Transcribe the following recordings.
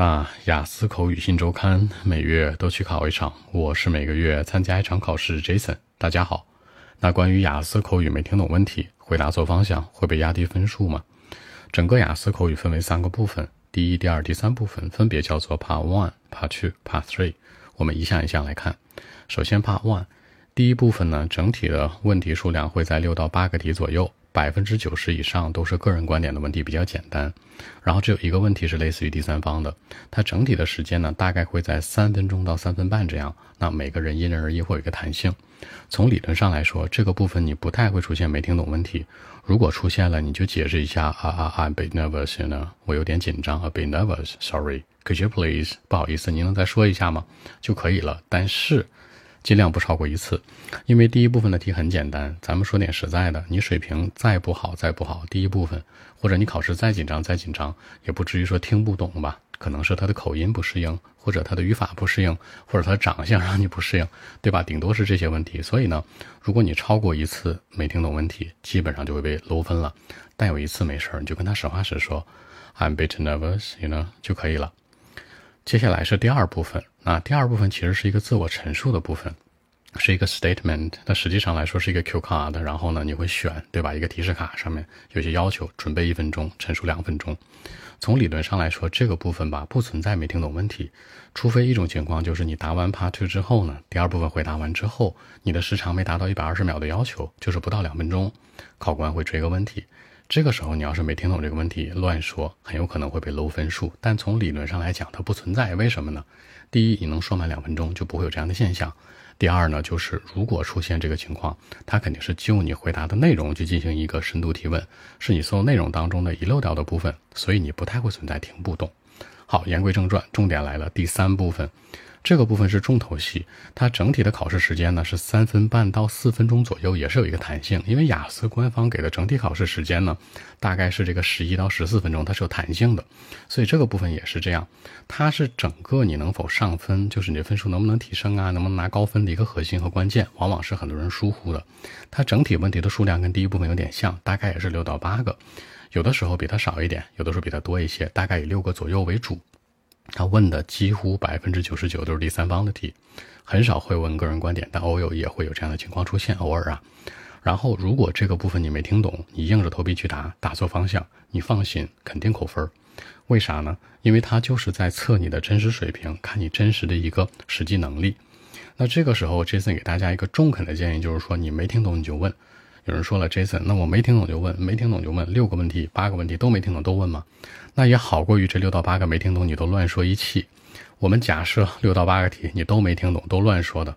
啊，雅思口语新周刊每月都去考一场，我是每个月参加一场考试。Jason，大家好。那关于雅思口语没听懂问题，回答错方向会被压低分数吗？整个雅思口语分为三个部分，第一、第二、第三部分分别叫做 Part One、Part Two、Part Three。我们一项一项来看。首先 Part One，第一部分呢，整体的问题数量会在六到八个题左右。百分之九十以上都是个人观点的问题，比较简单。然后只有一个问题是类似于第三方的，它整体的时间呢，大概会在三分钟到三分半这样。那每个人因人而异，会有一个弹性。从理论上来说，这个部分你不太会出现没听懂问题。如果出现了，你就解释一下啊啊，I'm bit nervous 呢，我有点紧张，a bit nervous，sorry，could you please，不好意思，您能再说一下吗？就可以了。但是。尽量不超过一次，因为第一部分的题很简单。咱们说点实在的，你水平再不好再不好，第一部分或者你考试再紧张再紧张，也不至于说听不懂吧？可能是他的口音不适应，或者他的语法不适应，或者他长相让你不适应，对吧？顶多是这些问题。所以呢，如果你超过一次没听懂问题，基本上就会被 low 分了。但有一次没事儿，你就跟他实话实说，I'm a bit nervous，you know 就可以了。接下来是第二部分。那第二部分其实是一个自我陈述的部分，是一个 statement。那实际上来说是一个 Q card，然后呢你会选，对吧？一个提示卡上面有些要求，准备一分钟，陈述两分钟。从理论上来说，这个部分吧不存在没听懂问题，除非一种情况就是你答完 Part Two 之后呢，第二部分回答完之后，你的时长没达到一百二十秒的要求，就是不到两分钟，考官会追个问题。这个时候你要是没听懂这个问题，乱说，很有可能会被漏分数。但从理论上来讲，它不存在。为什么呢？第一，你能说满两分钟，就不会有这样的现象。第二呢，就是如果出现这个情况，它肯定是就你回答的内容去进行一个深度提问，是你所有内容当中的遗漏掉的部分，所以你不太会存在听不懂。好，言归正传，重点来了，第三部分。这个部分是重头戏，它整体的考试时间呢是三分半到四分钟左右，也是有一个弹性。因为雅思官方给的整体考试时间呢，大概是这个十一到十四分钟，它是有弹性的，所以这个部分也是这样。它是整个你能否上分，就是你的分数能不能提升啊，能不能拿高分的一个核心和关键，往往是很多人疏忽的。它整体问题的数量跟第一部分有点像，大概也是六到八个，有的时候比它少一点，有的时候比它多一些，大概以六个左右为主。他问的几乎百分之九十九都是第三方的题，很少会问个人观点，但偶有也会有这样的情况出现，偶尔啊。然后如果这个部分你没听懂，你硬着头皮去答，答错方向，你放心，肯定扣分。为啥呢？因为他就是在测你的真实水平，看你真实的一个实际能力。那这个时候，Jason 给大家一个中肯的建议，就是说你没听懂你就问。有人说了，Jason，那我没听懂就问，没听懂就问，六个问题、八个问题都没听懂都问吗？那也好过于这六到八个没听懂你都乱说一气。我们假设六到八个题你都没听懂，都乱说的，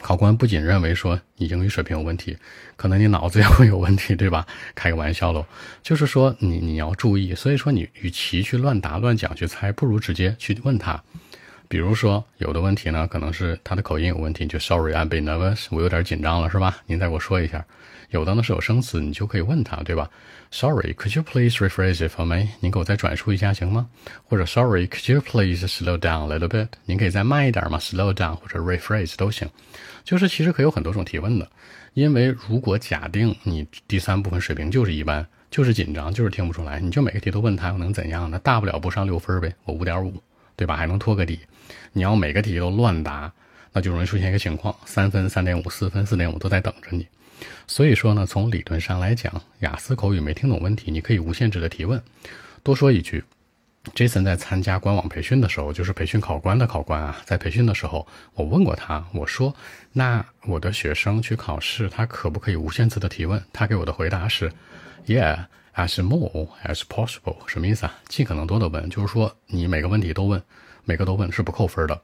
考官不仅认为说你英语水平有问题，可能你脑子也会有问题，对吧？开个玩笑喽，就是说你你要注意。所以说你与其去乱答乱讲去猜，不如直接去问他。比如说有的问题呢，可能是他的口音有问题，就 Sorry，I'm bit nervous，我有点紧张了，是吧？您再给我说一下。有的呢是有生词，你就可以问他，对吧？Sorry，could you please rephrase it for me？您给我再转述一下行吗？或者 Sorry，could you please slow down a little bit？您可以再慢一点吗？Slow down 或者 rephrase 都行。就是其实可以有很多种提问的，因为如果假定你第三部分水平就是一般，就是紧张，就是听不出来，你就每个题都问他，又能怎样呢？大不了不上六分呗，我五点五，对吧？还能托个底。你要每个题都乱答，那就容易出现一个情况：三分、三点五、四分、四点五都在等着你。所以说呢，从理论上来讲，雅思口语没听懂问题，你可以无限制的提问。多说一句，Jason 在参加官网培训的时候，就是培训考官的考官啊，在培训的时候，我问过他，我说：“那我的学生去考试，他可不可以无限次的提问？”他给我的回答是：“Yeah, as more as possible。”什么意思啊？尽可能多的问，就是说你每个问题都问，每个都问是不扣分的。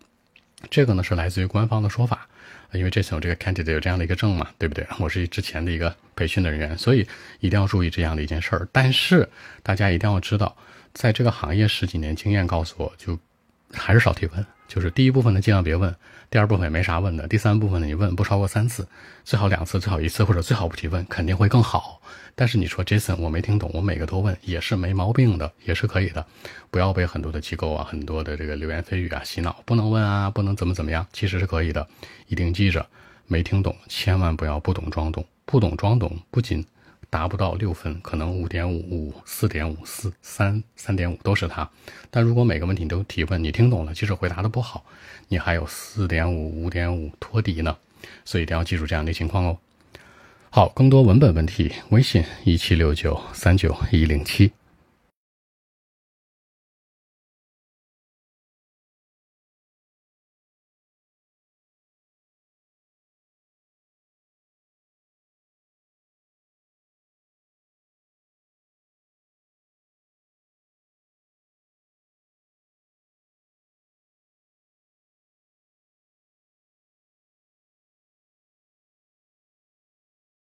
这个呢是来自于官方的说法。因为这次有这个 candidate 有这样的一个证嘛，对不对？我是之前的一个培训的人员，所以一定要注意这样的一件事儿。但是大家一定要知道，在这个行业十几年经验告诉我就。还是少提问，就是第一部分呢尽量别问，第二部分也没啥问的，第三部分呢你问不超过三次，最好两次，最好一次，或者最好不提问，肯定会更好。但是你说 Jason 我没听懂，我每个都问也是没毛病的，也是可以的。不要被很多的机构啊、很多的这个流言蜚语啊洗脑，不能问啊，不能怎么怎么样，其实是可以的。一定记着，没听懂千万不要不懂装懂，不懂装懂不仅达不到六分，可能五点五五、四点五、四三、三点五都是它。但如果每个问题你都提问，你听懂了，即使回答的不好，你还有四点五、五点五托底呢。所以一定要记住这样的情况哦。好，更多文本问题，微信一七六九三九一零七。